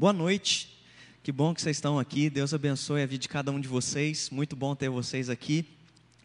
Boa noite. Que bom que vocês estão aqui. Deus abençoe a vida de cada um de vocês. Muito bom ter vocês aqui.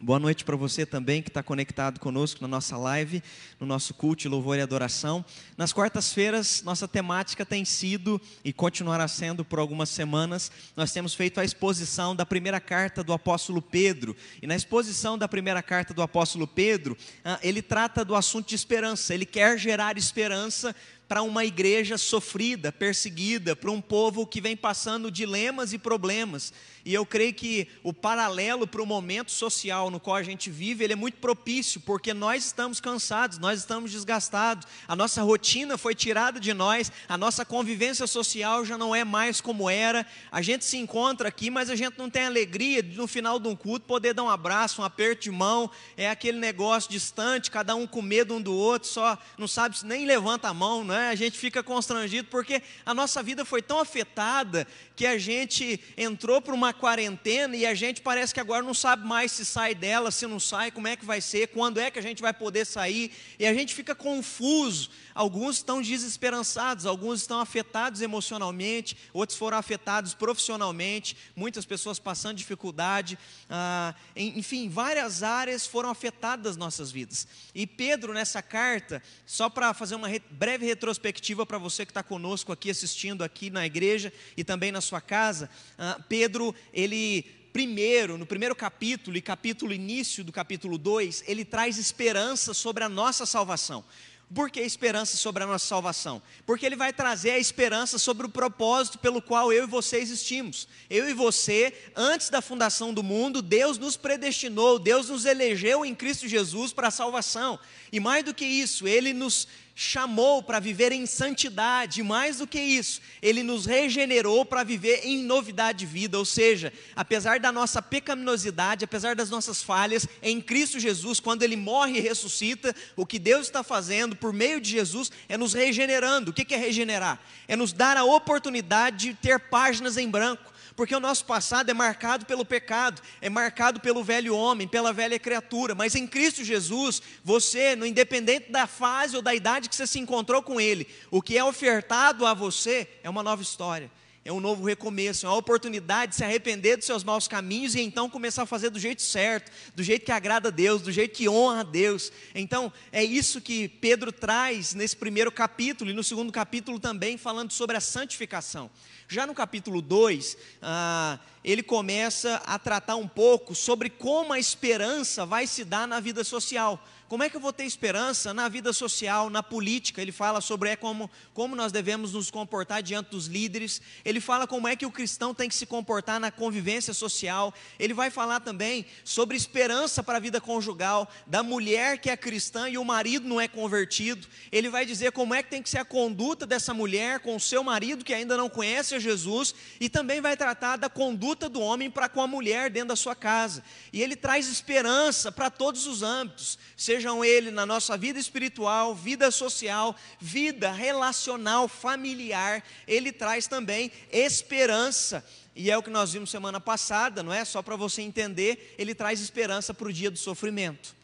Boa noite para você também que está conectado conosco na nossa live, no nosso culto, louvor e adoração. Nas quartas-feiras, nossa temática tem sido e continuará sendo por algumas semanas. Nós temos feito a exposição da primeira carta do apóstolo Pedro. E na exposição da primeira carta do apóstolo Pedro, ah, ele trata do assunto de esperança. Ele quer gerar esperança para uma igreja sofrida, perseguida, para um povo que vem passando dilemas e problemas. E eu creio que o paralelo para o momento social no qual a gente vive, ele é muito propício, porque nós estamos cansados, nós estamos desgastados, a nossa rotina foi tirada de nós, a nossa convivência social já não é mais como era. A gente se encontra aqui, mas a gente não tem alegria de, no final de um culto poder dar um abraço, um aperto de mão, é aquele negócio distante, cada um com medo um do outro, só não sabe nem levanta a mão, né? A gente fica constrangido porque a nossa vida foi tão afetada que a gente entrou para uma quarentena e a gente parece que agora não sabe mais se sai dela, se não sai, como é que vai ser, quando é que a gente vai poder sair, e a gente fica confuso. Alguns estão desesperançados, alguns estão afetados emocionalmente, outros foram afetados profissionalmente, muitas pessoas passando dificuldade, ah, enfim, várias áreas foram afetadas das nossas vidas. E Pedro, nessa carta, só para fazer uma breve retrospectiva para você que está conosco aqui assistindo aqui na igreja e também na sua casa, ah, Pedro, ele primeiro, no primeiro capítulo e capítulo início do capítulo 2, ele traz esperança sobre a nossa salvação. Por que esperança sobre a nossa salvação? Porque ele vai trazer a esperança sobre o propósito pelo qual eu e você existimos. Eu e você, antes da fundação do mundo, Deus nos predestinou, Deus nos elegeu em Cristo Jesus para a salvação. E mais do que isso, ele nos chamou para viver em santidade, mais do que isso, Ele nos regenerou para viver em novidade de vida, ou seja, apesar da nossa pecaminosidade, apesar das nossas falhas, em Cristo Jesus, quando Ele morre e ressuscita, o que Deus está fazendo por meio de Jesus é nos regenerando. O que é regenerar? É nos dar a oportunidade de ter páginas em branco porque o nosso passado é marcado pelo pecado, é marcado pelo velho homem, pela velha criatura, mas em Cristo Jesus, você, no independente da fase ou da idade que você se encontrou com Ele, o que é ofertado a você é uma nova história é um novo recomeço, é uma oportunidade de se arrepender dos seus maus caminhos e então começar a fazer do jeito certo, do jeito que agrada a Deus, do jeito que honra a Deus. Então, é isso que Pedro traz nesse primeiro capítulo e no segundo capítulo também, falando sobre a santificação. Já no capítulo 2, ah, ele começa a tratar um pouco sobre como a esperança vai se dar na vida social. Como é que eu vou ter esperança na vida social, na política? Ele fala sobre é como, como nós devemos nos comportar diante dos líderes. Ele fala como é que o cristão tem que se comportar na convivência social. Ele vai falar também sobre esperança para a vida conjugal, da mulher que é cristã e o marido não é convertido. Ele vai dizer como é que tem que ser a conduta dessa mulher com o seu marido que ainda não conhece a Jesus. E também vai tratar da conduta do homem para com a mulher dentro da sua casa. E ele traz esperança para todos os âmbitos, sejam ele na nossa vida espiritual, vida social, vida relacional, familiar, ele traz também esperança. E é o que nós vimos semana passada, não é? Só para você entender, ele traz esperança para o dia do sofrimento.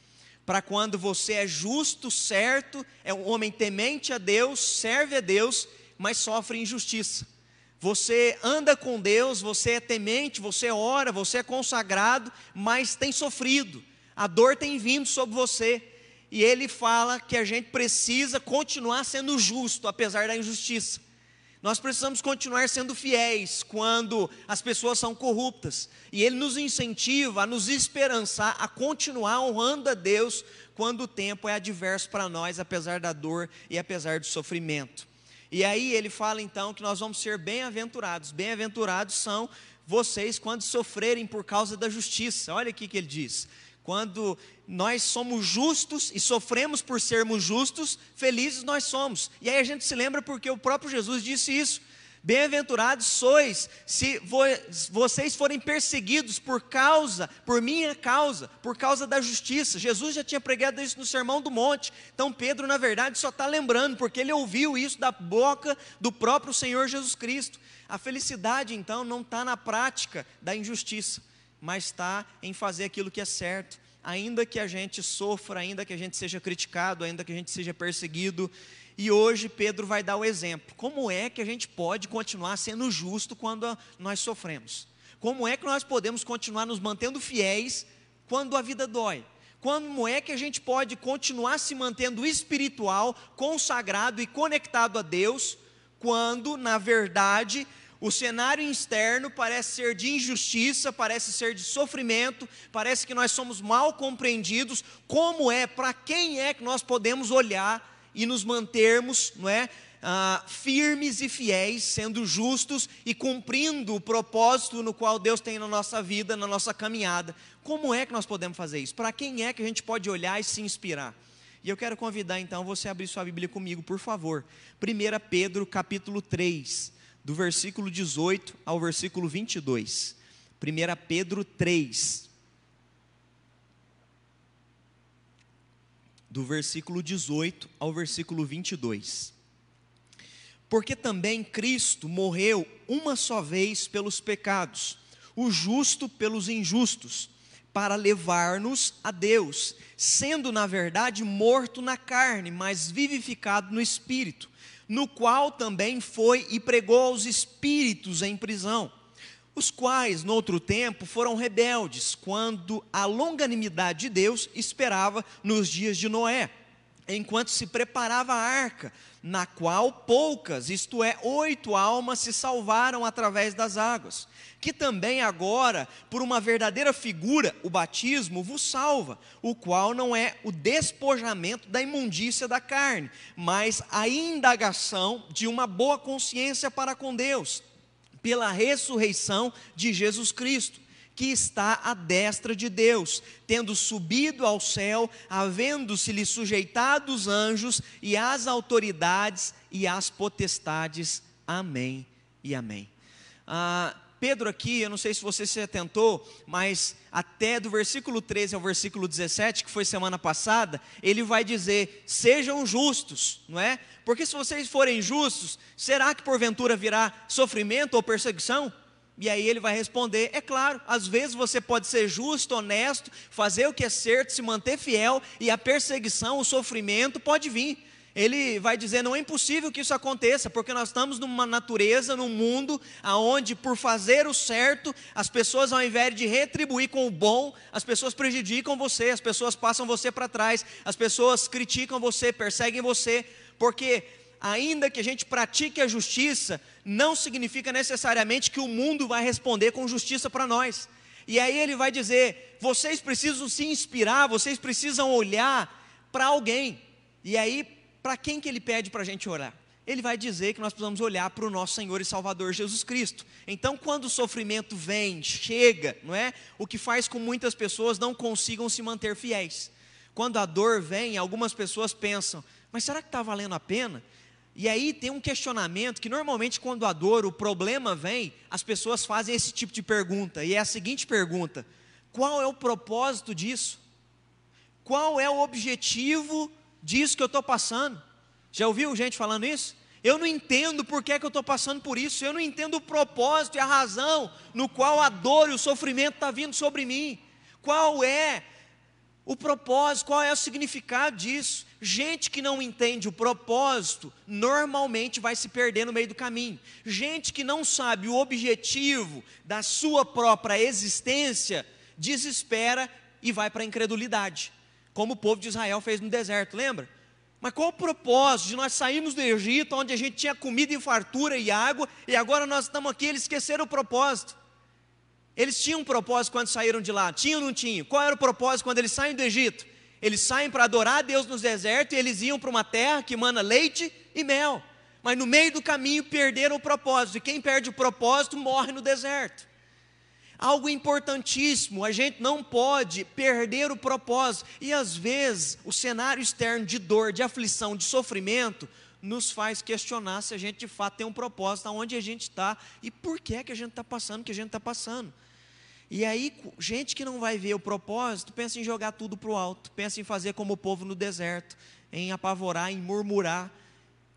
Para quando você é justo, certo, é um homem temente a Deus, serve a Deus, mas sofre injustiça. Você anda com Deus, você é temente, você ora, você é consagrado, mas tem sofrido a dor tem vindo sobre você. E ele fala que a gente precisa continuar sendo justo, apesar da injustiça. Nós precisamos continuar sendo fiéis quando as pessoas são corruptas. E ele nos incentiva a nos esperançar, a continuar honrando a Deus quando o tempo é adverso para nós, apesar da dor e apesar do sofrimento. E aí ele fala então que nós vamos ser bem-aventurados. Bem-aventurados são vocês quando sofrerem por causa da justiça. Olha aqui que ele diz: quando nós somos justos e sofremos por sermos justos, felizes nós somos. E aí a gente se lembra porque o próprio Jesus disse isso. Bem-aventurados sois se vo vocês forem perseguidos por causa, por minha causa, por causa da justiça. Jesus já tinha pregado isso no Sermão do Monte. Então Pedro, na verdade, só está lembrando, porque ele ouviu isso da boca do próprio Senhor Jesus Cristo. A felicidade, então, não está na prática da injustiça mas está em fazer aquilo que é certo. Ainda que a gente sofra, ainda que a gente seja criticado, ainda que a gente seja perseguido. E hoje Pedro vai dar o exemplo. Como é que a gente pode continuar sendo justo quando nós sofremos? Como é que nós podemos continuar nos mantendo fiéis quando a vida dói? Como é que a gente pode continuar se mantendo espiritual, consagrado e conectado a Deus, quando, na verdade, o cenário externo parece ser de injustiça, parece ser de sofrimento, parece que nós somos mal compreendidos. Como é, para quem é que nós podemos olhar e nos mantermos, não é? Ah, firmes e fiéis, sendo justos e cumprindo o propósito no qual Deus tem na nossa vida, na nossa caminhada. Como é que nós podemos fazer isso? Para quem é que a gente pode olhar e se inspirar? E eu quero convidar então você a abrir sua Bíblia comigo, por favor. 1 Pedro capítulo 3 do versículo 18 ao versículo 22. 1 Pedro 3, do versículo 18 ao versículo 22. Porque também Cristo morreu uma só vez pelos pecados, o justo pelos injustos, para levar-nos a Deus, sendo na verdade morto na carne, mas vivificado no espírito no qual também foi e pregou aos espíritos em prisão, os quais, no outro tempo, foram rebeldes, quando a longanimidade de Deus esperava nos dias de Noé, enquanto se preparava a arca, na qual poucas, isto é, oito almas se salvaram através das águas que também agora, por uma verdadeira figura, o batismo vos salva, o qual não é o despojamento da imundícia da carne, mas a indagação de uma boa consciência para com Deus, pela ressurreição de Jesus Cristo que está à destra de Deus, tendo subido ao céu, havendo-se-lhe sujeitado os anjos e as autoridades e as potestades. Amém e amém. Ah, Pedro aqui, eu não sei se você se atentou, mas até do versículo 13 ao versículo 17, que foi semana passada, ele vai dizer: sejam justos, não é? Porque se vocês forem justos, será que porventura virá sofrimento ou perseguição? E aí ele vai responder: é claro, às vezes você pode ser justo, honesto, fazer o que é certo, se manter fiel, e a perseguição, o sofrimento pode vir ele vai dizer: não é impossível que isso aconteça, porque nós estamos numa natureza, num mundo, onde por fazer o certo, as pessoas, ao invés de retribuir com o bom, as pessoas prejudicam você, as pessoas passam você para trás, as pessoas criticam você, perseguem você, porque ainda que a gente pratique a justiça, não significa necessariamente que o mundo vai responder com justiça para nós. E aí ele vai dizer: vocês precisam se inspirar, vocês precisam olhar para alguém. E aí para quem que ele pede para a gente orar? Ele vai dizer que nós precisamos olhar para o nosso Senhor e Salvador Jesus Cristo. Então, quando o sofrimento vem, chega, não é? O que faz com muitas pessoas não consigam se manter fiéis. Quando a dor vem, algumas pessoas pensam: mas será que está valendo a pena? E aí tem um questionamento que normalmente quando a dor, o problema vem, as pessoas fazem esse tipo de pergunta, e é a seguinte pergunta: qual é o propósito disso? Qual é o objetivo disso que eu estou passando. Já ouviu gente falando isso? Eu não entendo por que, é que eu estou passando por isso, eu não entendo o propósito e a razão no qual a dor e o sofrimento está vindo sobre mim. Qual é o propósito, qual é o significado disso? Gente que não entende o propósito, normalmente vai se perder no meio do caminho. Gente que não sabe o objetivo da sua própria existência, desespera e vai para a incredulidade como o povo de Israel fez no deserto, lembra? Mas qual o propósito de nós sairmos do Egito, onde a gente tinha comida e fartura e água, e agora nós estamos aqui, eles esqueceram o propósito. Eles tinham um propósito quando saíram de lá, tinham ou não tinham? Qual era o propósito quando eles saem do Egito? Eles saem para adorar a Deus no deserto e eles iam para uma terra que mana leite e mel. Mas no meio do caminho perderam o propósito, e quem perde o propósito morre no deserto algo importantíssimo. A gente não pode perder o propósito. E às vezes, o cenário externo de dor, de aflição, de sofrimento, nos faz questionar se a gente de fato tem um propósito, aonde a gente está e por que é que a gente está passando o que a gente está passando. E aí, gente que não vai ver o propósito, pensa em jogar tudo para o alto, pensa em fazer como o povo no deserto, em apavorar, em murmurar,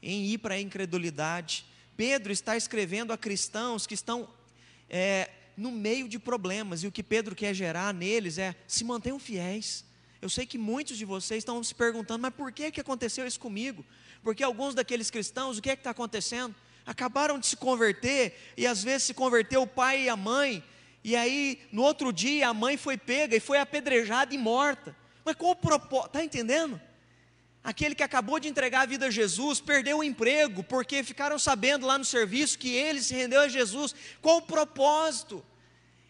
em ir para a incredulidade. Pedro está escrevendo a cristãos que estão é, no meio de problemas, e o que Pedro quer gerar neles é: se mantenham fiéis. Eu sei que muitos de vocês estão se perguntando, mas por que, que aconteceu isso comigo? Porque alguns daqueles cristãos, o que é que está acontecendo? Acabaram de se converter, e às vezes se converteu o pai e a mãe, e aí no outro dia a mãe foi pega e foi apedrejada e morta. Mas qual o propósito? Está entendendo? Aquele que acabou de entregar a vida a Jesus perdeu o emprego porque ficaram sabendo lá no serviço que ele se rendeu a Jesus. Qual o propósito?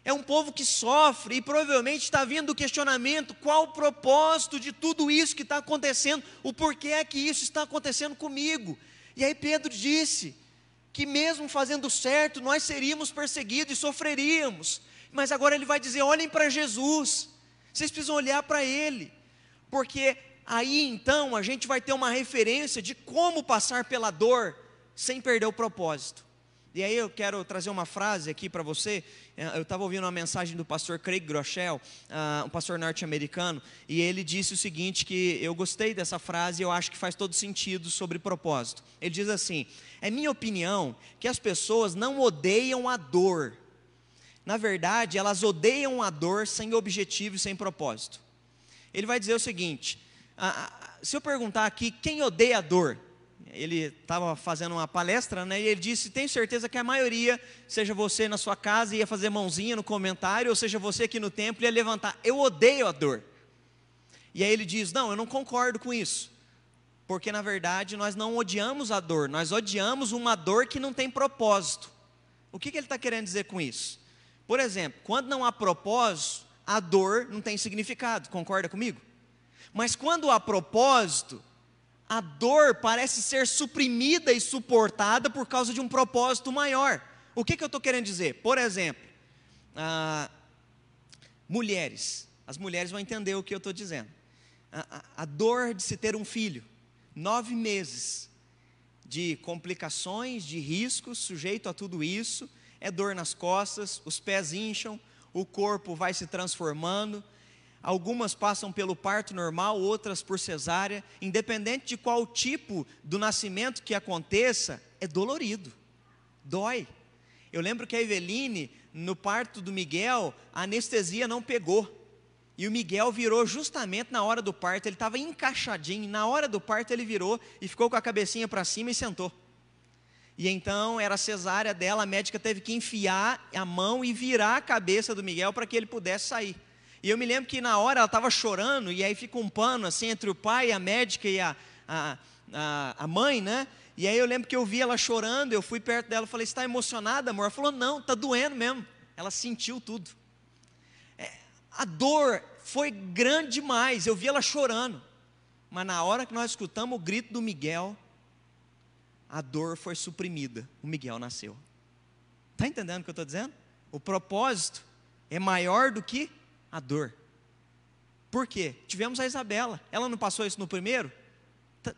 É um povo que sofre e provavelmente está vindo o questionamento: qual o propósito de tudo isso que está acontecendo? O porquê é que isso está acontecendo comigo? E aí Pedro disse que, mesmo fazendo certo, nós seríamos perseguidos e sofreríamos. Mas agora ele vai dizer: olhem para Jesus, vocês precisam olhar para Ele, porque aí então a gente vai ter uma referência de como passar pela dor sem perder o propósito. E aí eu quero trazer uma frase aqui para você. É, eu estava ouvindo uma mensagem do pastor Craig Groeschel, uh, um pastor norte-americano, e ele disse o seguinte: que eu gostei dessa frase e eu acho que faz todo sentido sobre propósito. Ele diz assim: é minha opinião que as pessoas não odeiam a dor. Na verdade, elas odeiam a dor sem objetivo e sem propósito. Ele vai dizer o seguinte: uh, se eu perguntar aqui quem odeia a dor, ele estava fazendo uma palestra, né, e ele disse: Tenho certeza que a maioria, seja você na sua casa, ia fazer mãozinha no comentário, ou seja você aqui no templo, ia levantar. Eu odeio a dor. E aí ele diz: Não, eu não concordo com isso. Porque na verdade nós não odiamos a dor, nós odiamos uma dor que não tem propósito. O que, que ele está querendo dizer com isso? Por exemplo, quando não há propósito, a dor não tem significado, concorda comigo? Mas quando há propósito, a dor parece ser suprimida e suportada por causa de um propósito maior. O que, que eu estou querendo dizer? Por exemplo, ah, mulheres, as mulheres vão entender o que eu estou dizendo. A, a, a dor de se ter um filho, nove meses de complicações, de riscos, sujeito a tudo isso, é dor nas costas, os pés incham, o corpo vai se transformando, Algumas passam pelo parto normal, outras por cesárea. Independente de qual tipo do nascimento que aconteça, é dolorido, dói. Eu lembro que a Eveline, no parto do Miguel, a anestesia não pegou. E o Miguel virou justamente na hora do parto, ele estava encaixadinho, na hora do parto ele virou e ficou com a cabecinha para cima e sentou. E então era a cesárea dela, a médica teve que enfiar a mão e virar a cabeça do Miguel para que ele pudesse sair. E eu me lembro que na hora ela estava chorando, e aí fica um pano assim entre o pai, a médica e a, a, a, a mãe, né? E aí eu lembro que eu vi ela chorando, eu fui perto dela falei, está emocionada, amor? Ela falou, não, está doendo mesmo. Ela sentiu tudo. É, a dor foi grande demais, eu vi ela chorando. Mas na hora que nós escutamos o grito do Miguel, a dor foi suprimida. O Miguel nasceu. Está entendendo o que eu estou dizendo? O propósito é maior do que a dor. Por quê? Tivemos a Isabela. Ela não passou isso no primeiro?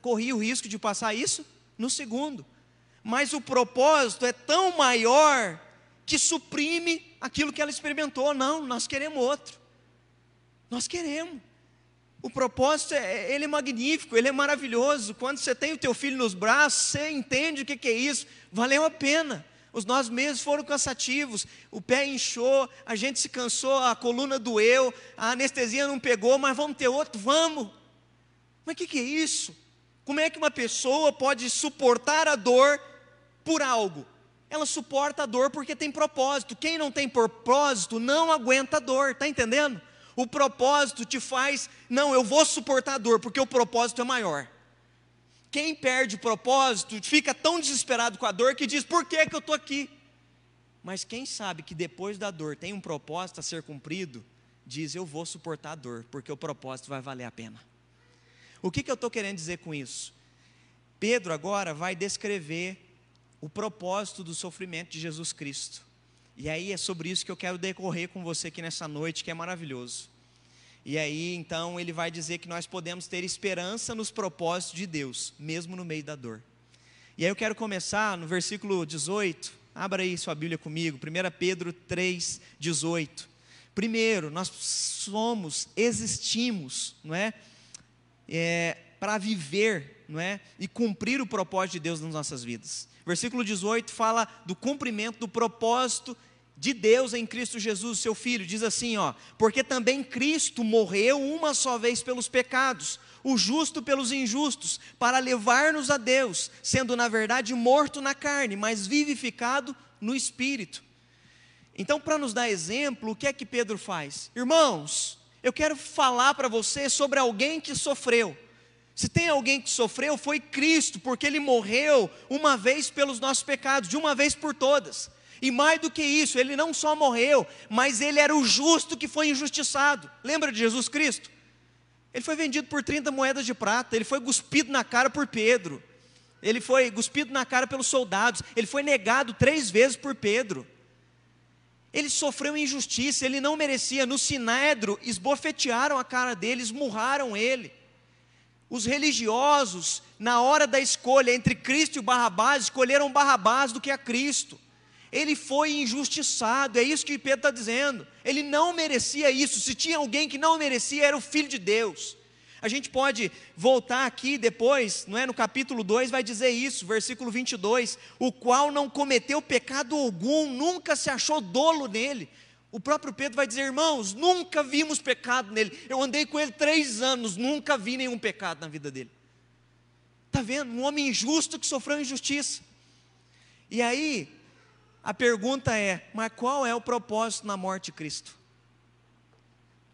Corria o risco de passar isso no segundo. Mas o propósito é tão maior que suprime aquilo que ela experimentou. Não, nós queremos outro. Nós queremos. O propósito é, ele é magnífico, ele é maravilhoso. Quando você tem o teu filho nos braços, você entende o que, que é isso. Valeu a pena os nós mesmos foram cansativos, o pé inchou, a gente se cansou, a coluna doeu, a anestesia não pegou, mas vamos ter outro? Vamos. Mas o que, que é isso? Como é que uma pessoa pode suportar a dor por algo? Ela suporta a dor porque tem propósito. Quem não tem propósito não aguenta a dor, está entendendo? O propósito te faz, não, eu vou suportar a dor, porque o propósito é maior. Quem perde o propósito fica tão desesperado com a dor que diz: por que, que eu estou aqui? Mas quem sabe que depois da dor tem um propósito a ser cumprido, diz: eu vou suportar a dor, porque o propósito vai valer a pena. O que, que eu estou querendo dizer com isso? Pedro agora vai descrever o propósito do sofrimento de Jesus Cristo. E aí é sobre isso que eu quero decorrer com você aqui nessa noite, que é maravilhoso. E aí, então, ele vai dizer que nós podemos ter esperança nos propósitos de Deus, mesmo no meio da dor. E aí eu quero começar no versículo 18. Abra aí sua Bíblia comigo, 1 Pedro 3, 18. Primeiro, nós somos, existimos, não é? é para viver, não é? E cumprir o propósito de Deus nas nossas vidas. Versículo 18 fala do cumprimento do propósito de Deus em Cristo Jesus, seu Filho, diz assim, ó, porque também Cristo morreu uma só vez pelos pecados, o justo pelos injustos, para levar-nos a Deus, sendo na verdade morto na carne, mas vivificado no espírito. Então, para nos dar exemplo, o que é que Pedro faz? Irmãos, eu quero falar para você sobre alguém que sofreu. Se tem alguém que sofreu, foi Cristo, porque ele morreu uma vez pelos nossos pecados, de uma vez por todas. E mais do que isso, ele não só morreu, mas ele era o justo que foi injustiçado. Lembra de Jesus Cristo? Ele foi vendido por 30 moedas de prata, ele foi cuspido na cara por Pedro, ele foi cuspido na cara pelos soldados, ele foi negado três vezes por Pedro. Ele sofreu injustiça, ele não merecia. No sinédrio, esbofetearam a cara dele, esmurraram ele. Os religiosos, na hora da escolha entre Cristo e Barrabás, escolheram Barrabás do que a Cristo. Ele foi injustiçado, é isso que Pedro está dizendo. Ele não merecia isso. Se tinha alguém que não merecia, era o Filho de Deus. A gente pode voltar aqui depois, não é? No capítulo 2 vai dizer isso, versículo 22, o qual não cometeu pecado algum, nunca se achou dolo nele. O próprio Pedro vai dizer, irmãos, nunca vimos pecado nele. Eu andei com ele três anos, nunca vi nenhum pecado na vida dele. Está vendo? Um homem injusto que sofreu injustiça. E aí, a pergunta é: mas qual é o propósito na morte de Cristo?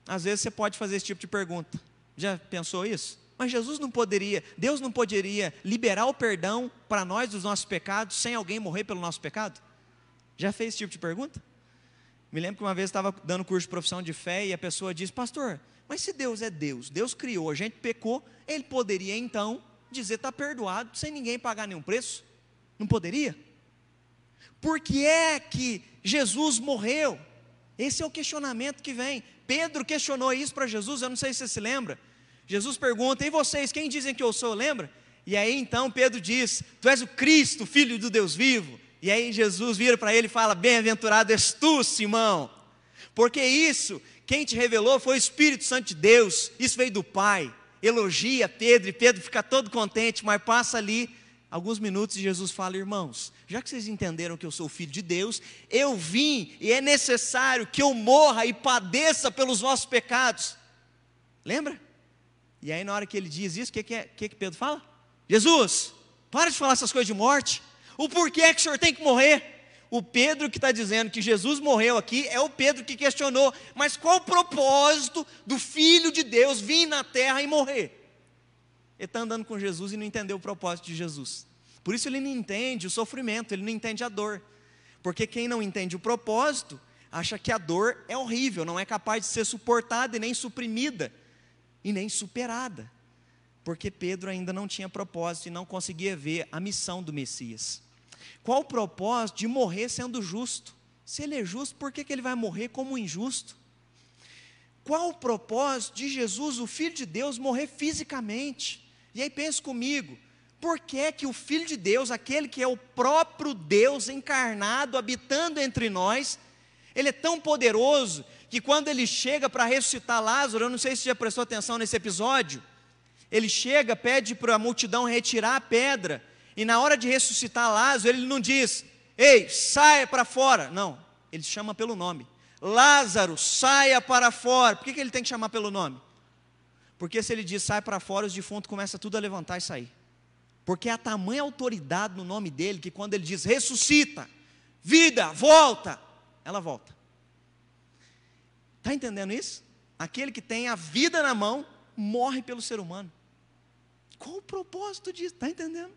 Às vezes você pode fazer esse tipo de pergunta. Já pensou isso? Mas Jesus não poderia, Deus não poderia liberar o perdão para nós dos nossos pecados sem alguém morrer pelo nosso pecado? Já fez esse tipo de pergunta? Me lembro que uma vez estava dando curso de profissão de fé e a pessoa disse: Pastor, mas se Deus é Deus, Deus criou, a gente pecou, Ele poderia então dizer está perdoado sem ninguém pagar nenhum preço? Não poderia? Por que é que Jesus morreu? Esse é o questionamento que vem. Pedro questionou isso para Jesus, eu não sei se você se lembra. Jesus pergunta: E vocês, quem dizem que eu sou? Lembra? E aí então Pedro diz: Tu és o Cristo, filho do Deus vivo. E aí Jesus vira para ele e fala: Bem-aventurado és tu, Simão, porque isso, quem te revelou foi o Espírito Santo de Deus, isso veio do Pai. Elogia Pedro e Pedro fica todo contente, mas passa ali alguns minutos e Jesus fala: Irmãos, já que vocês entenderam que eu sou filho de Deus, eu vim e é necessário que eu morra e padeça pelos vossos pecados. Lembra? E aí, na hora que ele diz isso, o que, que, é, que, que Pedro fala? Jesus, para de falar essas coisas de morte. O porquê é que o senhor tem que morrer? O Pedro que está dizendo que Jesus morreu aqui é o Pedro que questionou, mas qual o propósito do Filho de Deus vir na terra e morrer? Ele está andando com Jesus e não entendeu o propósito de Jesus. Por isso ele não entende o sofrimento, ele não entende a dor. Porque quem não entende o propósito, acha que a dor é horrível, não é capaz de ser suportada e nem suprimida, e nem superada. Porque Pedro ainda não tinha propósito e não conseguia ver a missão do Messias. Qual o propósito de morrer sendo justo? Se ele é justo, por que, que ele vai morrer como injusto? Qual o propósito de Jesus, o Filho de Deus, morrer fisicamente? E aí pense comigo, por que que o Filho de Deus, aquele que é o próprio Deus encarnado, habitando entre nós, ele é tão poderoso que quando ele chega para ressuscitar Lázaro, eu não sei se já prestou atenção nesse episódio, ele chega, pede para a multidão retirar a pedra, e na hora de ressuscitar Lázaro, ele não diz, ei, saia para fora. Não, ele chama pelo nome. Lázaro, saia para fora. Por que, que ele tem que chamar pelo nome? Porque se ele diz sai para fora, os defuntos começam tudo a levantar e sair. Porque há tamanha autoridade no nome dele que quando ele diz ressuscita, vida, volta, ela volta. Está entendendo isso? Aquele que tem a vida na mão morre pelo ser humano. Qual o propósito disso? Está entendendo?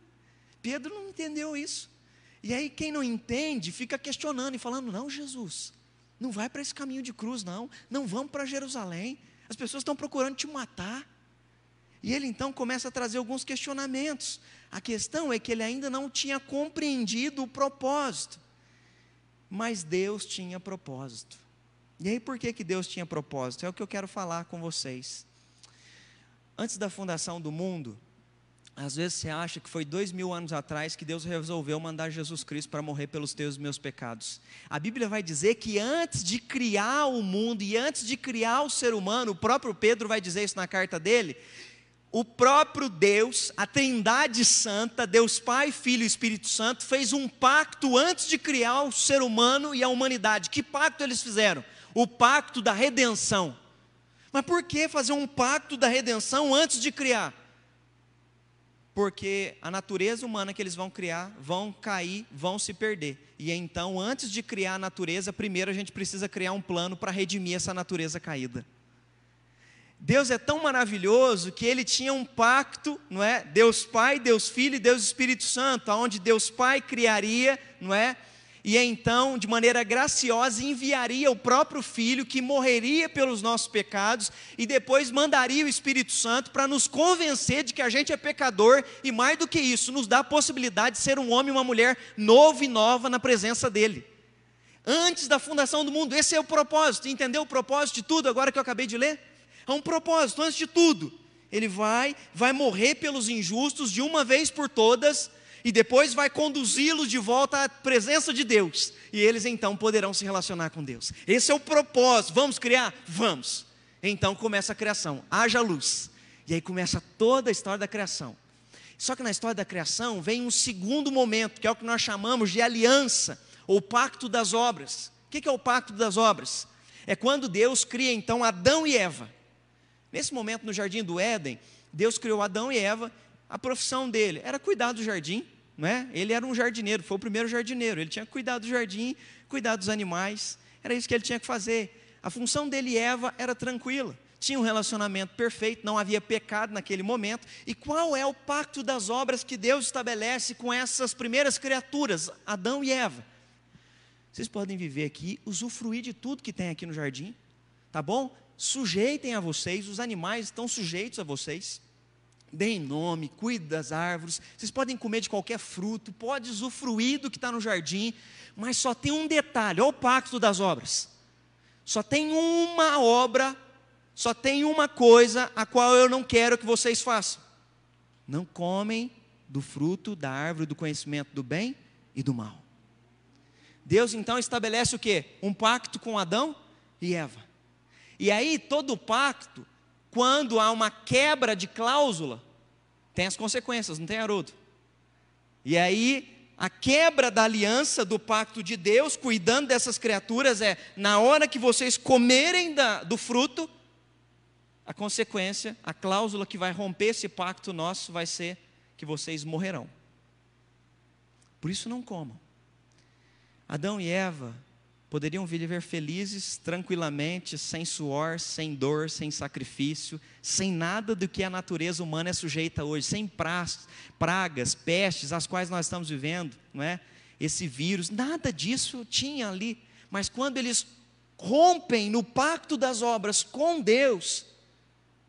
Pedro não entendeu isso. E aí, quem não entende, fica questionando e falando: não, Jesus, não vai para esse caminho de cruz, não. Não vamos para Jerusalém. As pessoas estão procurando te matar. E ele então começa a trazer alguns questionamentos. A questão é que ele ainda não tinha compreendido o propósito. Mas Deus tinha propósito. E aí, por que, que Deus tinha propósito? É o que eu quero falar com vocês. Antes da fundação do mundo, às vezes você acha que foi dois mil anos atrás que Deus resolveu mandar Jesus Cristo para morrer pelos teus meus pecados. A Bíblia vai dizer que antes de criar o mundo e antes de criar o ser humano, o próprio Pedro vai dizer isso na carta dele, o próprio Deus, a Trindade Santa, Deus Pai, Filho e Espírito Santo, fez um pacto antes de criar o ser humano e a humanidade. Que pacto eles fizeram? O pacto da redenção. Mas por que fazer um pacto da redenção antes de criar? Porque a natureza humana que eles vão criar vão cair, vão se perder. E então, antes de criar a natureza, primeiro a gente precisa criar um plano para redimir essa natureza caída. Deus é tão maravilhoso que ele tinha um pacto, não é? Deus Pai, Deus Filho e Deus Espírito Santo, aonde Deus Pai criaria, não é? E então, de maneira graciosa, enviaria o próprio Filho que morreria pelos nossos pecados e depois mandaria o Espírito Santo para nos convencer de que a gente é pecador e mais do que isso, nos dá a possibilidade de ser um homem e uma mulher novo e nova na presença dele. Antes da fundação do mundo, esse é o propósito. Entendeu o propósito de tudo agora que eu acabei de ler? Há um propósito, antes de tudo. Ele vai, vai morrer pelos injustos de uma vez por todas, e depois vai conduzi-los de volta à presença de Deus. E eles então poderão se relacionar com Deus. Esse é o propósito. Vamos criar? Vamos. Então começa a criação. Haja luz. E aí começa toda a história da criação. Só que na história da criação vem um segundo momento, que é o que nós chamamos de aliança, ou pacto das obras. O que é o pacto das obras? É quando Deus cria então Adão e Eva. Nesse momento, no jardim do Éden, Deus criou Adão e Eva. A profissão dele era cuidar do jardim, não é? Ele era um jardineiro, foi o primeiro jardineiro. Ele tinha que cuidar do jardim, cuidar dos animais. Era isso que ele tinha que fazer. A função dele e Eva era tranquila. Tinha um relacionamento perfeito, não havia pecado naquele momento. E qual é o pacto das obras que Deus estabelece com essas primeiras criaturas, Adão e Eva? Vocês podem viver aqui, usufruir de tudo que tem aqui no jardim, tá bom? sujeitem a vocês, os animais estão sujeitos a vocês. Deem nome, cuide das árvores. Vocês podem comer de qualquer fruto, pode usufruir do que está no jardim, mas só tem um detalhe: olha o pacto das obras. Só tem uma obra, só tem uma coisa a qual eu não quero que vocês façam. Não comem do fruto da árvore do conhecimento do bem e do mal. Deus então estabelece o que? Um pacto com Adão e Eva. E aí, todo pacto, quando há uma quebra de cláusula, tem as consequências, não tem, Haroldo? E aí, a quebra da aliança do pacto de Deus, cuidando dessas criaturas, é na hora que vocês comerem da, do fruto, a consequência, a cláusula que vai romper esse pacto nosso vai ser que vocês morrerão. Por isso não comam. Adão e Eva poderiam viver felizes, tranquilamente, sem suor, sem dor, sem sacrifício, sem nada do que a natureza humana é sujeita hoje, sem pragas, pestes, as quais nós estamos vivendo, não é? Esse vírus, nada disso tinha ali. Mas quando eles rompem no pacto das obras com Deus,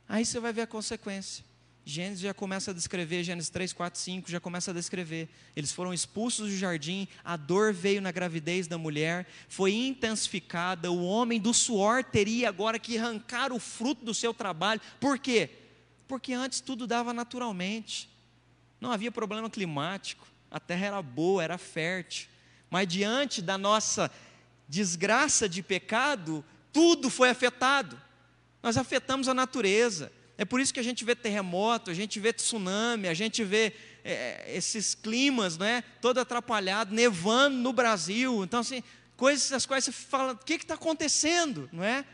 aí você vai ver a consequência. Gênesis já começa a descrever, Gênesis 3, 4, 5 já começa a descrever. Eles foram expulsos do jardim, a dor veio na gravidez da mulher, foi intensificada, o homem do suor teria agora que arrancar o fruto do seu trabalho. Por quê? Porque antes tudo dava naturalmente, não havia problema climático, a terra era boa, era fértil. Mas diante da nossa desgraça de pecado, tudo foi afetado. Nós afetamos a natureza. É por isso que a gente vê terremoto, a gente vê tsunami, a gente vê é, esses climas, né, todo atrapalhado, nevando no Brasil. Então, assim, coisas das quais você fala, o que está acontecendo, não é?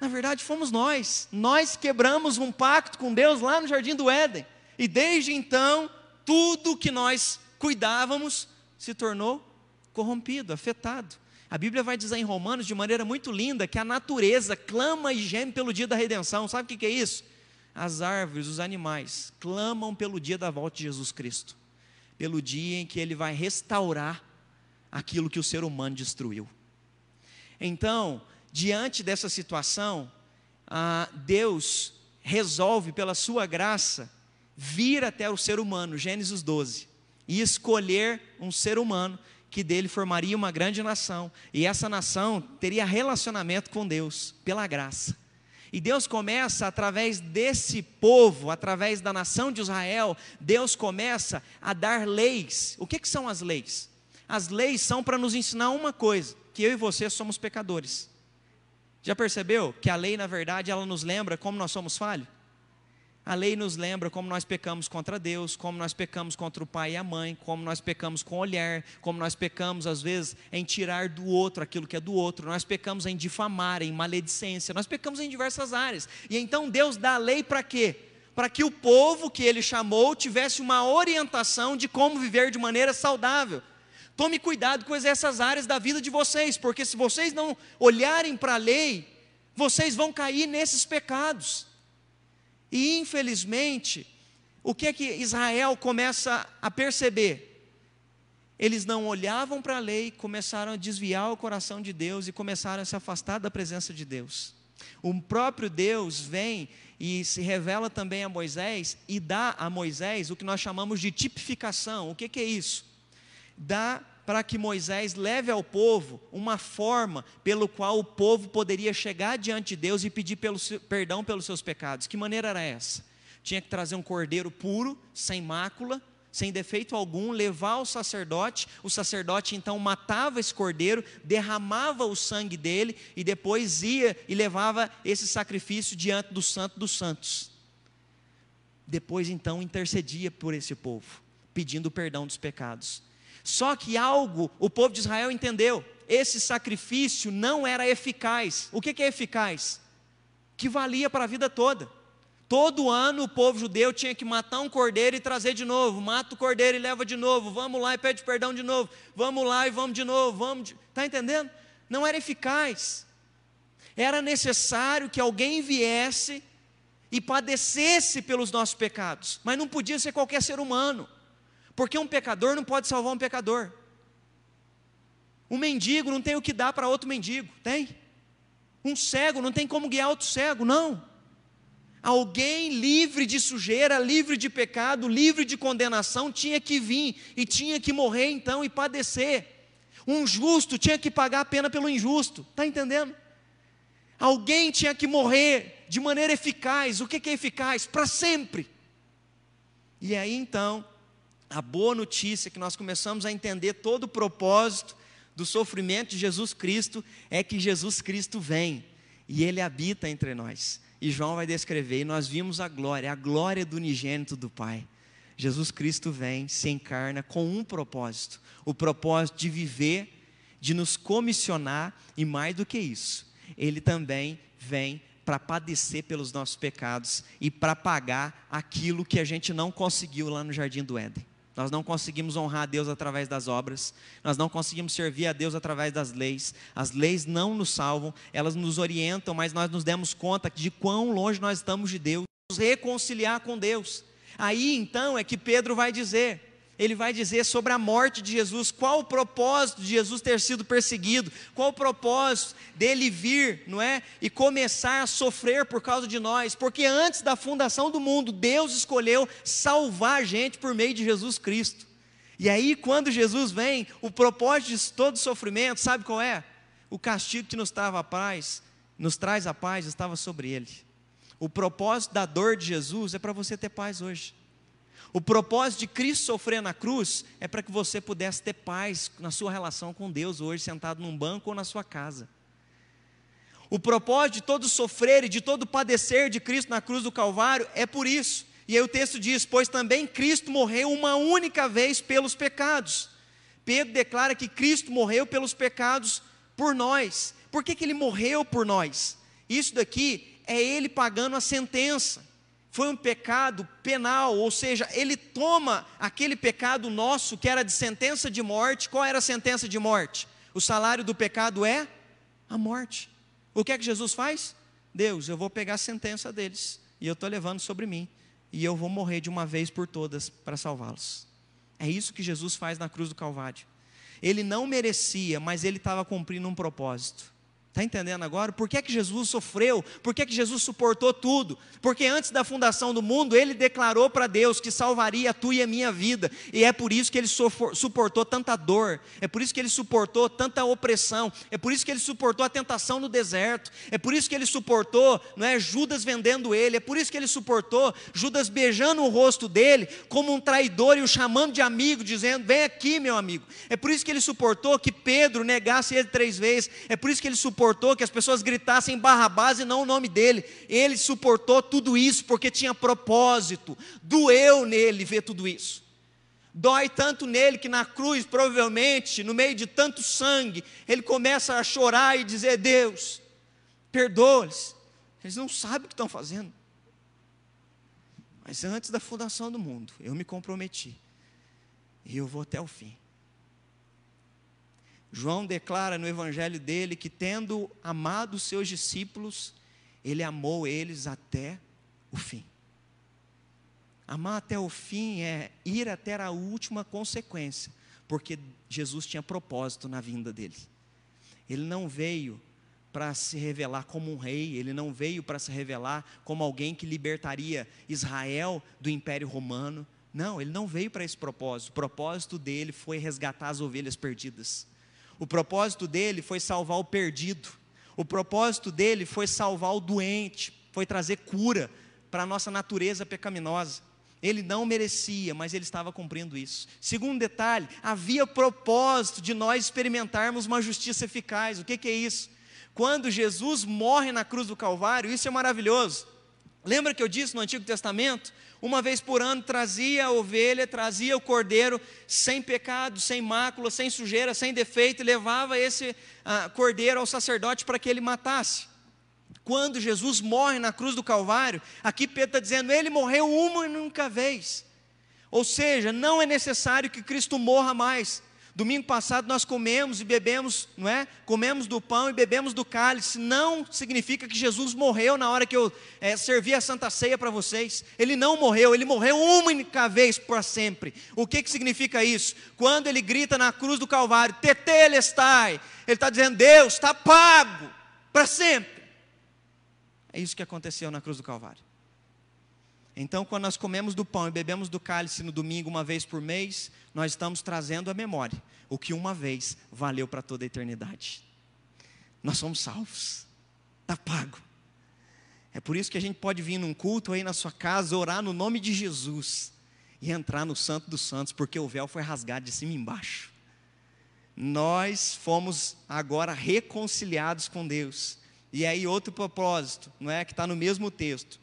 Na verdade, fomos nós. Nós quebramos um pacto com Deus lá no Jardim do Éden. E desde então, tudo que nós cuidávamos se tornou corrompido, afetado. A Bíblia vai dizer em Romanos de maneira muito linda que a natureza clama e geme pelo dia da redenção. Sabe o que é isso? As árvores, os animais clamam pelo dia da volta de Jesus Cristo, pelo dia em que Ele vai restaurar aquilo que o ser humano destruiu. Então, diante dessa situação, Deus resolve, pela sua graça, vir até o ser humano, Gênesis 12, e escolher um ser humano que dele formaria uma grande nação, e essa nação teria relacionamento com Deus, pela graça. E Deus começa, através desse povo, através da nação de Israel, Deus começa a dar leis. O que, que são as leis? As leis são para nos ensinar uma coisa: que eu e você somos pecadores. Já percebeu que a lei, na verdade, ela nos lembra como nós somos falhos? A lei nos lembra como nós pecamos contra Deus, como nós pecamos contra o pai e a mãe, como nós pecamos com olhar, como nós pecamos às vezes em tirar do outro aquilo que é do outro, nós pecamos em difamar, em maledicência, nós pecamos em diversas áreas. E então Deus dá a lei para quê? Para que o povo que ele chamou tivesse uma orientação de como viver de maneira saudável. Tome cuidado com essas áreas da vida de vocês, porque se vocês não olharem para a lei, vocês vão cair nesses pecados. E infelizmente, o que é que Israel começa a perceber? Eles não olhavam para a lei, começaram a desviar o coração de Deus e começaram a se afastar da presença de Deus. O próprio Deus vem e se revela também a Moisés e dá a Moisés o que nós chamamos de tipificação. O que, que é isso? Dá para que Moisés leve ao povo uma forma pelo qual o povo poderia chegar diante de Deus e pedir pelo, perdão pelos seus pecados. Que maneira era essa? Tinha que trazer um cordeiro puro, sem mácula, sem defeito algum, levar ao sacerdote. O sacerdote então matava esse cordeiro, derramava o sangue dele e depois ia e levava esse sacrifício diante do Santo dos Santos. Depois então intercedia por esse povo, pedindo perdão dos pecados. Só que algo o povo de Israel entendeu: esse sacrifício não era eficaz. O que é eficaz? Que valia para a vida toda. Todo ano o povo judeu tinha que matar um cordeiro e trazer de novo. Mata o cordeiro e leva de novo. Vamos lá e pede perdão de novo. Vamos lá e vamos de novo. Vamos. De... Tá entendendo? Não era eficaz. Era necessário que alguém viesse e padecesse pelos nossos pecados, mas não podia ser qualquer ser humano. Porque um pecador não pode salvar um pecador. Um mendigo não tem o que dar para outro mendigo, tem? Um cego não tem como guiar outro cego, não. Alguém livre de sujeira, livre de pecado, livre de condenação, tinha que vir e tinha que morrer então e padecer. Um justo tinha que pagar a pena pelo injusto, está entendendo? Alguém tinha que morrer de maneira eficaz. O que é eficaz? Para sempre. E aí então, a boa notícia que nós começamos a entender todo o propósito do sofrimento de Jesus Cristo é que Jesus Cristo vem e ele habita entre nós. E João vai descrever, e nós vimos a glória, a glória do unigênito do Pai. Jesus Cristo vem, se encarna com um propósito: o propósito de viver, de nos comissionar, e mais do que isso, ele também vem para padecer pelos nossos pecados e para pagar aquilo que a gente não conseguiu lá no jardim do Éden. Nós não conseguimos honrar a Deus através das obras, nós não conseguimos servir a Deus através das leis. As leis não nos salvam, elas nos orientam, mas nós nos demos conta de quão longe nós estamos de Deus, nos reconciliar com Deus. Aí então é que Pedro vai dizer: ele vai dizer sobre a morte de Jesus, qual o propósito de Jesus ter sido perseguido, qual o propósito dele vir, não é? E começar a sofrer por causa de nós, porque antes da fundação do mundo, Deus escolheu salvar a gente por meio de Jesus Cristo. E aí, quando Jesus vem, o propósito de todo sofrimento, sabe qual é? O castigo que nos trava a paz, nos traz a paz, estava sobre ele. O propósito da dor de Jesus é para você ter paz hoje. O propósito de Cristo sofrer na cruz é para que você pudesse ter paz na sua relação com Deus hoje, sentado num banco ou na sua casa. O propósito de todo sofrer e de todo padecer de Cristo na cruz do Calvário é por isso. E aí o texto diz: Pois também Cristo morreu uma única vez pelos pecados. Pedro declara que Cristo morreu pelos pecados por nós. Por que, que ele morreu por nós? Isso daqui é ele pagando a sentença foi um pecado penal, ou seja, ele toma aquele pecado nosso que era de sentença de morte. Qual era a sentença de morte? O salário do pecado é a morte. O que é que Jesus faz? Deus, eu vou pegar a sentença deles e eu estou levando sobre mim e eu vou morrer de uma vez por todas para salvá-los. É isso que Jesus faz na cruz do Calvário. Ele não merecia, mas ele estava cumprindo um propósito. Está entendendo agora? Por que, é que Jesus sofreu? Por que, é que Jesus suportou tudo? Porque antes da fundação do mundo, ele declarou para Deus que salvaria a tua e a minha vida. E é por isso que ele suportou tanta dor. É por isso que ele suportou tanta opressão. É por isso que ele suportou a tentação no deserto. É por isso que ele suportou, não é, Judas vendendo ele. É por isso que ele suportou Judas beijando o rosto dele como um traidor e o chamando de amigo, dizendo: "Vem aqui, meu amigo". É por isso que ele suportou que Pedro negasse ele três vezes. É por isso que ele suportou suportou que as pessoas gritassem Barrabás e não o nome dele. Ele suportou tudo isso porque tinha propósito. Doeu nele ver tudo isso. Dói tanto nele que na cruz, provavelmente, no meio de tanto sangue, ele começa a chorar e dizer: Deus, perdoa-lhes. Eles não sabem o que estão fazendo. Mas antes da fundação do mundo, eu me comprometi. E eu vou até o fim. João declara no evangelho dele que, tendo amado seus discípulos, ele amou eles até o fim. Amar até o fim é ir até a última consequência, porque Jesus tinha propósito na vinda dele. Ele não veio para se revelar como um rei, ele não veio para se revelar como alguém que libertaria Israel do Império Romano. Não, ele não veio para esse propósito. O propósito dele foi resgatar as ovelhas perdidas. O propósito dele foi salvar o perdido. O propósito dele foi salvar o doente, foi trazer cura para a nossa natureza pecaminosa. Ele não merecia, mas ele estava cumprindo isso. Segundo detalhe, havia propósito de nós experimentarmos uma justiça eficaz. O que, que é isso? Quando Jesus morre na cruz do Calvário, isso é maravilhoso. Lembra que eu disse no Antigo Testamento? Uma vez por ano trazia a ovelha, trazia o cordeiro sem pecado, sem mácula, sem sujeira, sem defeito, e levava esse ah, cordeiro ao sacerdote para que ele matasse. Quando Jesus morre na cruz do Calvário, aqui Pedro está dizendo, ele morreu uma e nunca vez. Ou seja, não é necessário que Cristo morra mais. Domingo passado nós comemos e bebemos, não é? Comemos do pão e bebemos do cálice. Não significa que Jesus morreu na hora que eu é, servi a Santa Ceia para vocês. Ele não morreu, ele morreu uma única vez para sempre. O que, que significa isso? Quando ele grita na cruz do Calvário, Tetelestai, ele está dizendo, Deus está pago para sempre. É isso que aconteceu na cruz do Calvário. Então, quando nós comemos do pão e bebemos do cálice no domingo uma vez por mês, nós estamos trazendo à memória o que uma vez valeu para toda a eternidade. Nós somos salvos, está pago. É por isso que a gente pode vir num culto aí na sua casa, orar no nome de Jesus e entrar no Santo dos Santos, porque o véu foi rasgado de cima e embaixo. Nós fomos agora reconciliados com Deus. E aí, outro propósito, não é? Que está no mesmo texto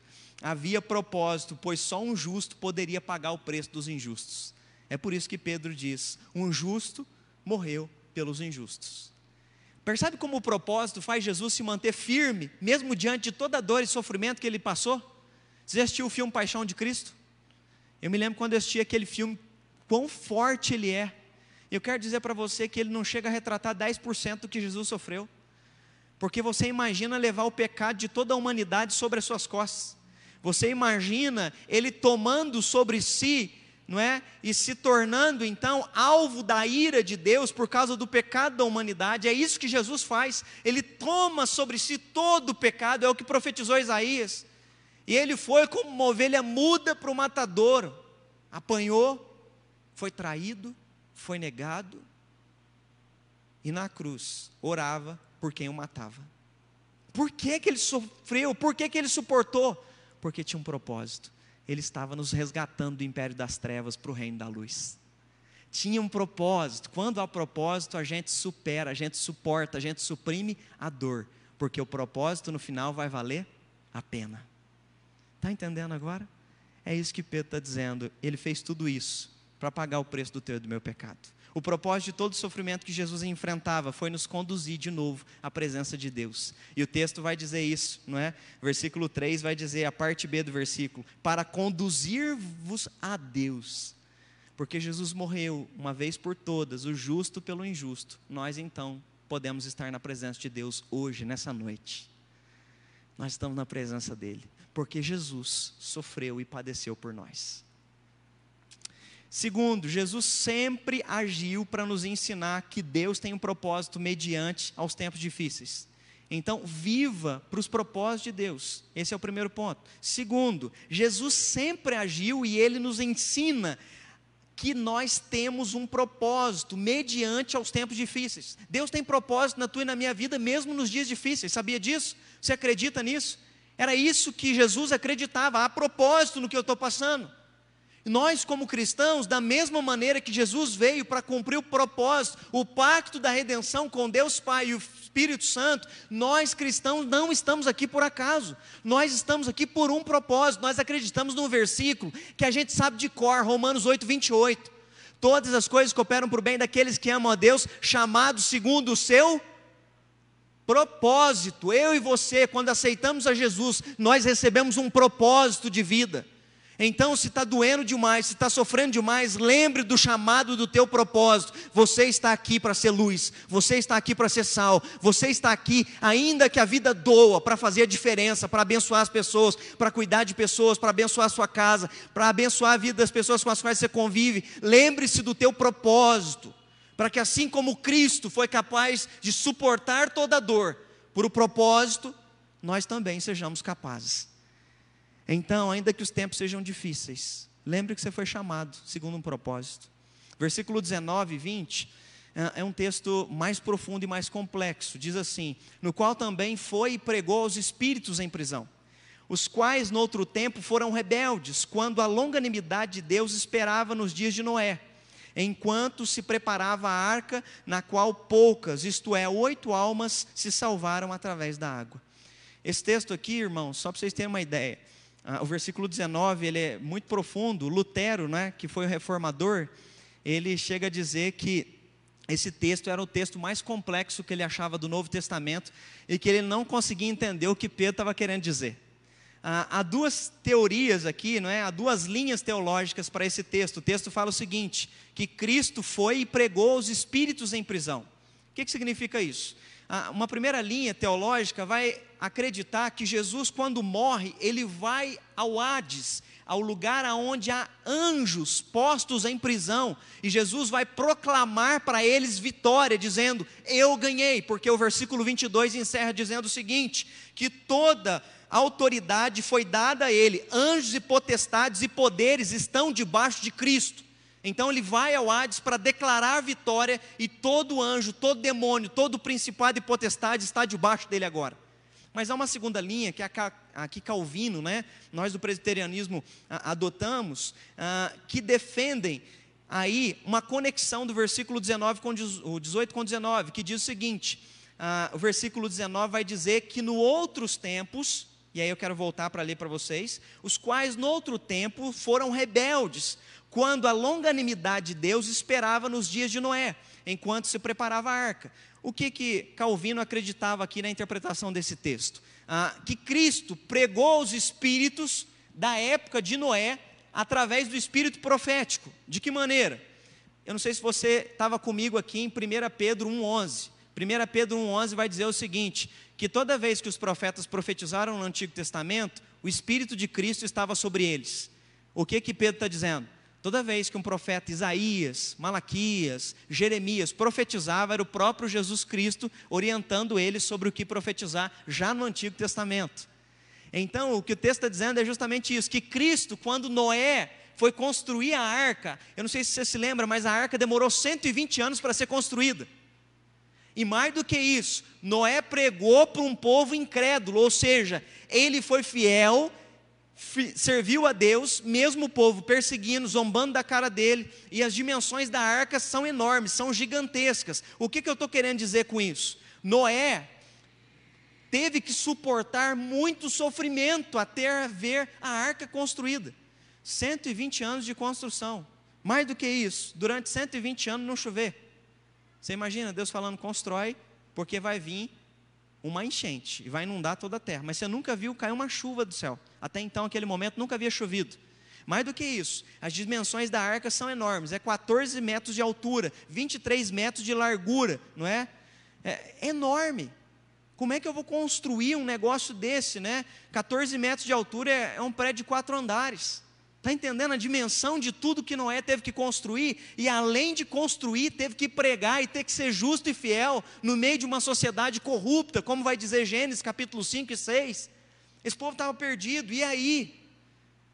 havia propósito, pois só um justo poderia pagar o preço dos injustos. É por isso que Pedro diz: um justo morreu pelos injustos. Percebe como o propósito faz Jesus se manter firme, mesmo diante de toda a dor e sofrimento que ele passou? Você assistiu o filme Paixão de Cristo? Eu me lembro quando eu assisti aquele filme, quão forte ele é. Eu quero dizer para você que ele não chega a retratar 10% do que Jesus sofreu. Porque você imagina levar o pecado de toda a humanidade sobre as suas costas. Você imagina ele tomando sobre si, não é? E se tornando então alvo da ira de Deus por causa do pecado da humanidade. É isso que Jesus faz. Ele toma sobre si todo o pecado, é o que profetizou Isaías. E ele foi como uma ovelha muda para o matadouro. Apanhou, foi traído, foi negado. E na cruz orava por quem o matava. Por que, que ele sofreu? Por que, que ele suportou? Porque tinha um propósito. Ele estava nos resgatando do império das trevas para o reino da luz. Tinha um propósito. Quando há propósito, a gente supera, a gente suporta, a gente suprime a dor, porque o propósito no final vai valer a pena. Está entendendo agora? É isso que Pedro está dizendo. Ele fez tudo isso para pagar o preço do teu e do meu pecado. O propósito de todo o sofrimento que Jesus enfrentava foi nos conduzir de novo à presença de Deus. E o texto vai dizer isso, não é? Versículo 3 vai dizer, a parte B do versículo, para conduzir-vos a Deus. Porque Jesus morreu uma vez por todas, o justo pelo injusto. Nós então podemos estar na presença de Deus hoje, nessa noite. Nós estamos na presença dele, porque Jesus sofreu e padeceu por nós. Segundo, Jesus sempre agiu para nos ensinar que Deus tem um propósito mediante aos tempos difíceis. Então, viva para os propósitos de Deus. Esse é o primeiro ponto. Segundo, Jesus sempre agiu e ele nos ensina que nós temos um propósito mediante aos tempos difíceis. Deus tem propósito na tua e na minha vida, mesmo nos dias difíceis. Sabia disso? Você acredita nisso? Era isso que Jesus acreditava. Há propósito no que eu estou passando. Nós, como cristãos, da mesma maneira que Jesus veio para cumprir o propósito, o pacto da redenção com Deus Pai e o Espírito Santo, nós cristãos não estamos aqui por acaso, nós estamos aqui por um propósito. Nós acreditamos num versículo que a gente sabe de cor, Romanos 8, 28. Todas as coisas cooperam para o bem daqueles que amam a Deus, chamados segundo o seu propósito. Eu e você, quando aceitamos a Jesus, nós recebemos um propósito de vida. Então, se está doendo demais, se está sofrendo demais, lembre do chamado do teu propósito. Você está aqui para ser luz, você está aqui para ser sal, você está aqui, ainda que a vida doa, para fazer a diferença, para abençoar as pessoas, para cuidar de pessoas, para abençoar a sua casa, para abençoar a vida das pessoas com as quais você convive. Lembre-se do teu propósito, para que assim como Cristo foi capaz de suportar toda a dor, por o propósito, nós também sejamos capazes. Então, ainda que os tempos sejam difíceis, lembre que você foi chamado segundo um propósito. Versículo 19 e 20 é, é um texto mais profundo e mais complexo. Diz assim: No qual também foi e pregou aos espíritos em prisão, os quais no outro tempo foram rebeldes, quando a longanimidade de Deus esperava nos dias de Noé, enquanto se preparava a arca, na qual poucas, isto é, oito almas, se salvaram através da água. Esse texto aqui, irmãos, só para vocês terem uma ideia ah, o versículo 19 ele é muito profundo. Lutero, né, que foi o reformador, ele chega a dizer que esse texto era o texto mais complexo que ele achava do Novo Testamento e que ele não conseguia entender o que Pedro estava querendo dizer. Ah, há duas teorias aqui, não é? há duas linhas teológicas para esse texto. O texto fala o seguinte: que Cristo foi e pregou os espíritos em prisão. O que, que significa isso? Uma primeira linha teológica vai acreditar que Jesus, quando morre, ele vai ao Hades, ao lugar aonde há anjos postos em prisão, e Jesus vai proclamar para eles vitória, dizendo: Eu ganhei, porque o versículo 22 encerra dizendo o seguinte: que toda autoridade foi dada a ele, anjos e potestades e poderes estão debaixo de Cristo. Então ele vai ao Hades para declarar vitória e todo anjo, todo demônio, todo principado e potestade está debaixo dele agora. Mas há uma segunda linha que aqui Calvino, né, nós do presbiterianismo adotamos, que defendem aí uma conexão do versículo 19 com o 18 com 19, que diz o seguinte: o versículo 19 vai dizer que no outros tempos, e aí eu quero voltar para ler para vocês, os quais no outro tempo foram rebeldes, quando a longanimidade de Deus esperava nos dias de Noé, enquanto se preparava a arca. O que que Calvino acreditava aqui na interpretação desse texto? Ah, que Cristo pregou os espíritos da época de Noé através do espírito profético. De que maneira? Eu não sei se você estava comigo aqui em 1 Pedro 1,11. 1 Pedro 1,11 vai dizer o seguinte: que toda vez que os profetas profetizaram no Antigo Testamento, o Espírito de Cristo estava sobre eles. O que que Pedro está dizendo? Toda vez que um profeta Isaías, Malaquias, Jeremias profetizava, era o próprio Jesus Cristo orientando eles sobre o que profetizar já no Antigo Testamento. Então, o que o texto está dizendo é justamente isso: que Cristo, quando Noé foi construir a arca, eu não sei se você se lembra, mas a arca demorou 120 anos para ser construída. E mais do que isso, Noé pregou para um povo incrédulo, ou seja, ele foi fiel serviu a Deus, mesmo o povo perseguindo, zombando da cara dele, e as dimensões da arca são enormes, são gigantescas. O que, que eu estou querendo dizer com isso? Noé teve que suportar muito sofrimento até ver a arca construída. 120 anos de construção. Mais do que isso, durante 120 anos não chover. Você imagina Deus falando, constrói, porque vai vir uma enchente e vai inundar toda a terra. Mas você nunca viu cair uma chuva do céu. Até então, aquele momento, nunca havia chovido. Mais do que isso, as dimensões da arca são enormes. É 14 metros de altura, 23 metros de largura, não é? É enorme. Como é que eu vou construir um negócio desse, né? 14 metros de altura é, é um prédio de quatro andares. Está entendendo a dimensão de tudo que Noé teve que construir? E além de construir, teve que pregar e ter que ser justo e fiel no meio de uma sociedade corrupta, como vai dizer Gênesis capítulo 5 e 6. Esse povo estava perdido, e aí?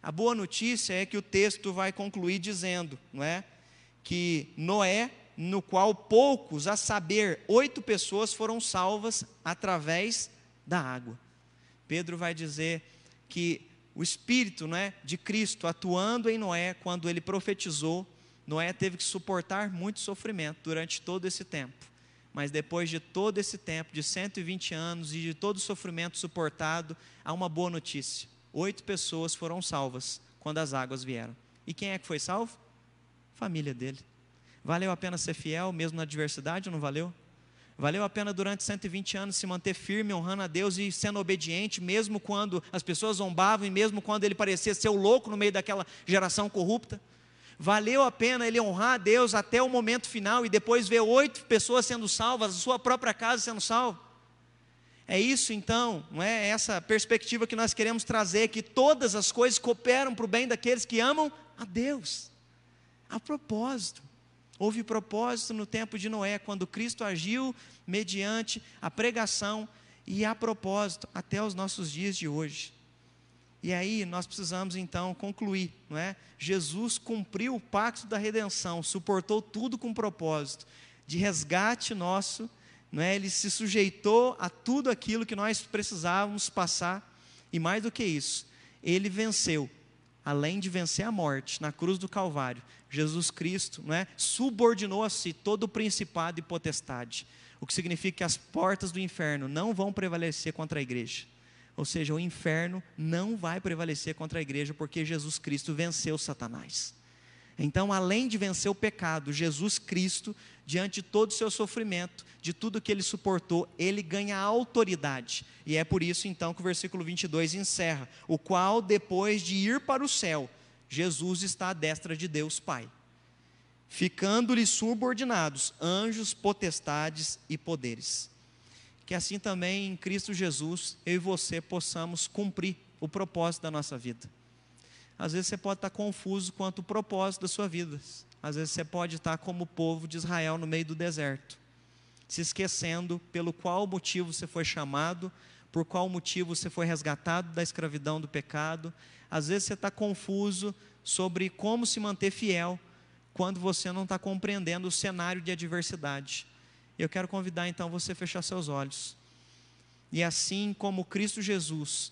A boa notícia é que o texto vai concluir dizendo, não é? Que Noé, no qual poucos, a saber, oito pessoas foram salvas através da água. Pedro vai dizer que o Espírito né, de Cristo atuando em Noé quando ele profetizou, Noé teve que suportar muito sofrimento durante todo esse tempo. Mas depois de todo esse tempo, de 120 anos e de todo o sofrimento suportado, há uma boa notícia: oito pessoas foram salvas quando as águas vieram. E quem é que foi salvo? Família dele. Valeu a pena ser fiel, mesmo na adversidade, ou não valeu? Valeu a pena durante 120 anos se manter firme, honrando a Deus e sendo obediente, mesmo quando as pessoas zombavam e mesmo quando ele parecia ser o louco no meio daquela geração corrupta. Valeu a pena ele honrar a Deus até o momento final e depois ver oito pessoas sendo salvas, a sua própria casa sendo salva. É isso então, não é essa perspectiva que nós queremos trazer, que todas as coisas cooperam para o bem daqueles que amam a Deus. A propósito, houve propósito no tempo de Noé, quando Cristo agiu mediante a pregação e a propósito até os nossos dias de hoje. E aí nós precisamos então concluir, não é? Jesus cumpriu o pacto da redenção, suportou tudo com propósito de resgate nosso, não é? Ele se sujeitou a tudo aquilo que nós precisávamos passar e mais do que isso, ele venceu além de vencer a morte na cruz do Calvário, Jesus Cristo não é, subordinou a si todo o principado e potestade, o que significa que as portas do inferno não vão prevalecer contra a igreja. Ou seja, o inferno não vai prevalecer contra a igreja, porque Jesus Cristo venceu Satanás. Então, além de vencer o pecado, Jesus Cristo, diante de todo o seu sofrimento, de tudo que ele suportou, ele ganha autoridade. E é por isso, então, que o versículo 22 encerra: O qual, depois de ir para o céu, Jesus está à destra de Deus Pai, ficando-lhe subordinados anjos, potestades e poderes. Que assim também em Cristo Jesus, eu e você possamos cumprir o propósito da nossa vida. Às vezes você pode estar confuso quanto ao propósito da sua vida. Às vezes você pode estar como o povo de Israel no meio do deserto, se esquecendo pelo qual motivo você foi chamado, por qual motivo você foi resgatado da escravidão do pecado. Às vezes você está confuso sobre como se manter fiel quando você não está compreendendo o cenário de adversidade. Eu quero convidar então você a fechar seus olhos. E assim como Cristo Jesus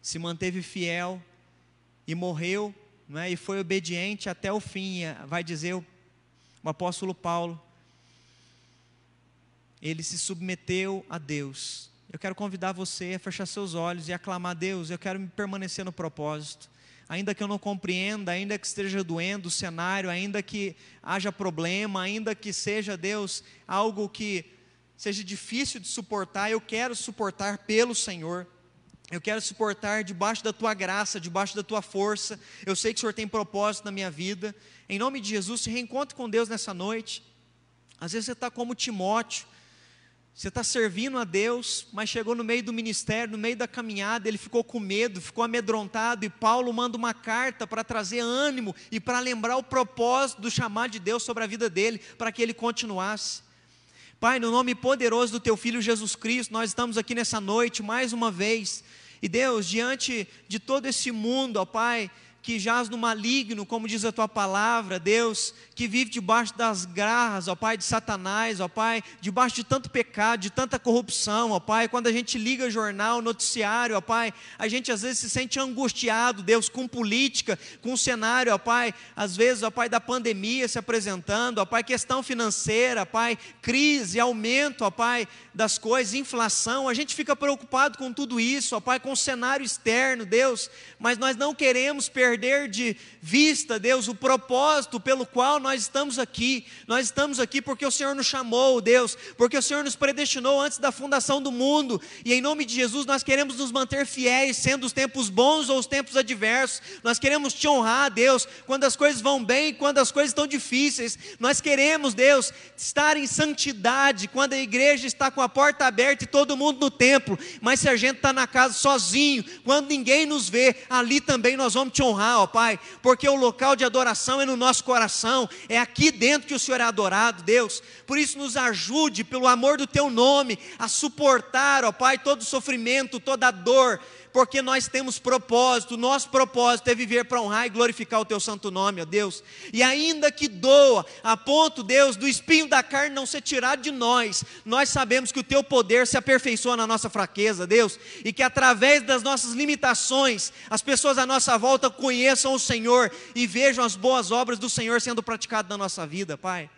se manteve fiel e morreu, é? e foi obediente até o fim, vai dizer o apóstolo Paulo. Ele se submeteu a Deus. Eu quero convidar você a fechar seus olhos e aclamar Deus. Eu quero me permanecer no propósito. Ainda que eu não compreenda, ainda que esteja doendo o cenário, ainda que haja problema, ainda que seja, Deus, algo que seja difícil de suportar, eu quero suportar pelo Senhor. Eu quero suportar debaixo da tua graça, debaixo da tua força. Eu sei que o Senhor tem propósito na minha vida. Em nome de Jesus, se reencontre com Deus nessa noite. Às vezes você está como Timóteo, você está servindo a Deus, mas chegou no meio do ministério, no meio da caminhada, ele ficou com medo, ficou amedrontado, e Paulo manda uma carta para trazer ânimo e para lembrar o propósito do chamado de Deus sobre a vida dele, para que ele continuasse. Pai, no nome poderoso do teu filho Jesus Cristo, nós estamos aqui nessa noite mais uma vez e Deus, diante de todo esse mundo, ó Pai, que jaz no maligno, como diz a tua palavra, Deus, que vive debaixo das garras, ó Pai, de Satanás, ó Pai, debaixo de tanto pecado, de tanta corrupção, ó Pai, quando a gente liga jornal, noticiário, ó Pai, a gente às vezes se sente angustiado, Deus, com política, com o cenário, ó Pai, às vezes, ó Pai, da pandemia se apresentando, ó Pai, questão financeira, ó Pai, crise, aumento, ó Pai, das coisas, inflação, a gente fica preocupado com tudo isso, ó Pai, com o cenário externo, Deus, mas nós não queremos perder de vista, Deus, o propósito pelo qual nós estamos aqui. Nós estamos aqui porque o Senhor nos chamou, Deus, porque o Senhor nos predestinou antes da fundação do mundo, e em nome de Jesus nós queremos nos manter fiéis, sendo os tempos bons ou os tempos adversos. Nós queremos te honrar, Deus, quando as coisas vão bem, quando as coisas estão difíceis. Nós queremos, Deus, estar em santidade quando a igreja está com a porta aberta e todo mundo no templo, mas se a gente está na casa sozinho, quando ninguém nos vê, ali também nós vamos te honrar honrar, ó Pai, porque o local de adoração é no nosso coração, é aqui dentro que o Senhor é adorado, Deus. Por isso, nos ajude, pelo amor do Teu nome, a suportar, ó Pai, todo o sofrimento, toda a dor porque nós temos propósito, nosso propósito é viver para honrar e glorificar o teu santo nome, ó Deus. E ainda que doa, a ponto, Deus, do espinho da carne não ser tirado de nós, nós sabemos que o teu poder se aperfeiçoa na nossa fraqueza, Deus, e que através das nossas limitações, as pessoas à nossa volta conheçam o Senhor e vejam as boas obras do Senhor sendo praticadas na nossa vida, Pai.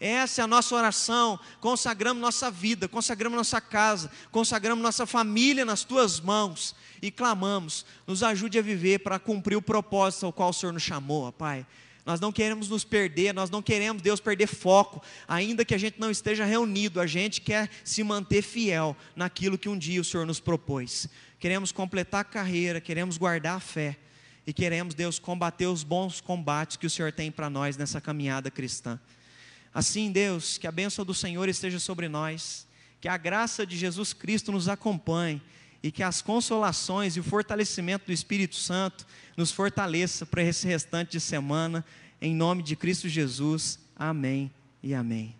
Essa é a nossa oração. Consagramos nossa vida, consagramos nossa casa, consagramos nossa família nas tuas mãos e clamamos, nos ajude a viver para cumprir o propósito ao qual o Senhor nos chamou, Pai. Nós não queremos nos perder, nós não queremos, Deus, perder foco, ainda que a gente não esteja reunido, a gente quer se manter fiel naquilo que um dia o Senhor nos propôs. Queremos completar a carreira, queremos guardar a fé e queremos, Deus, combater os bons combates que o Senhor tem para nós nessa caminhada cristã. Assim, Deus, que a bênção do Senhor esteja sobre nós, que a graça de Jesus Cristo nos acompanhe e que as consolações e o fortalecimento do Espírito Santo nos fortaleça para esse restante de semana, em nome de Cristo Jesus. Amém e amém.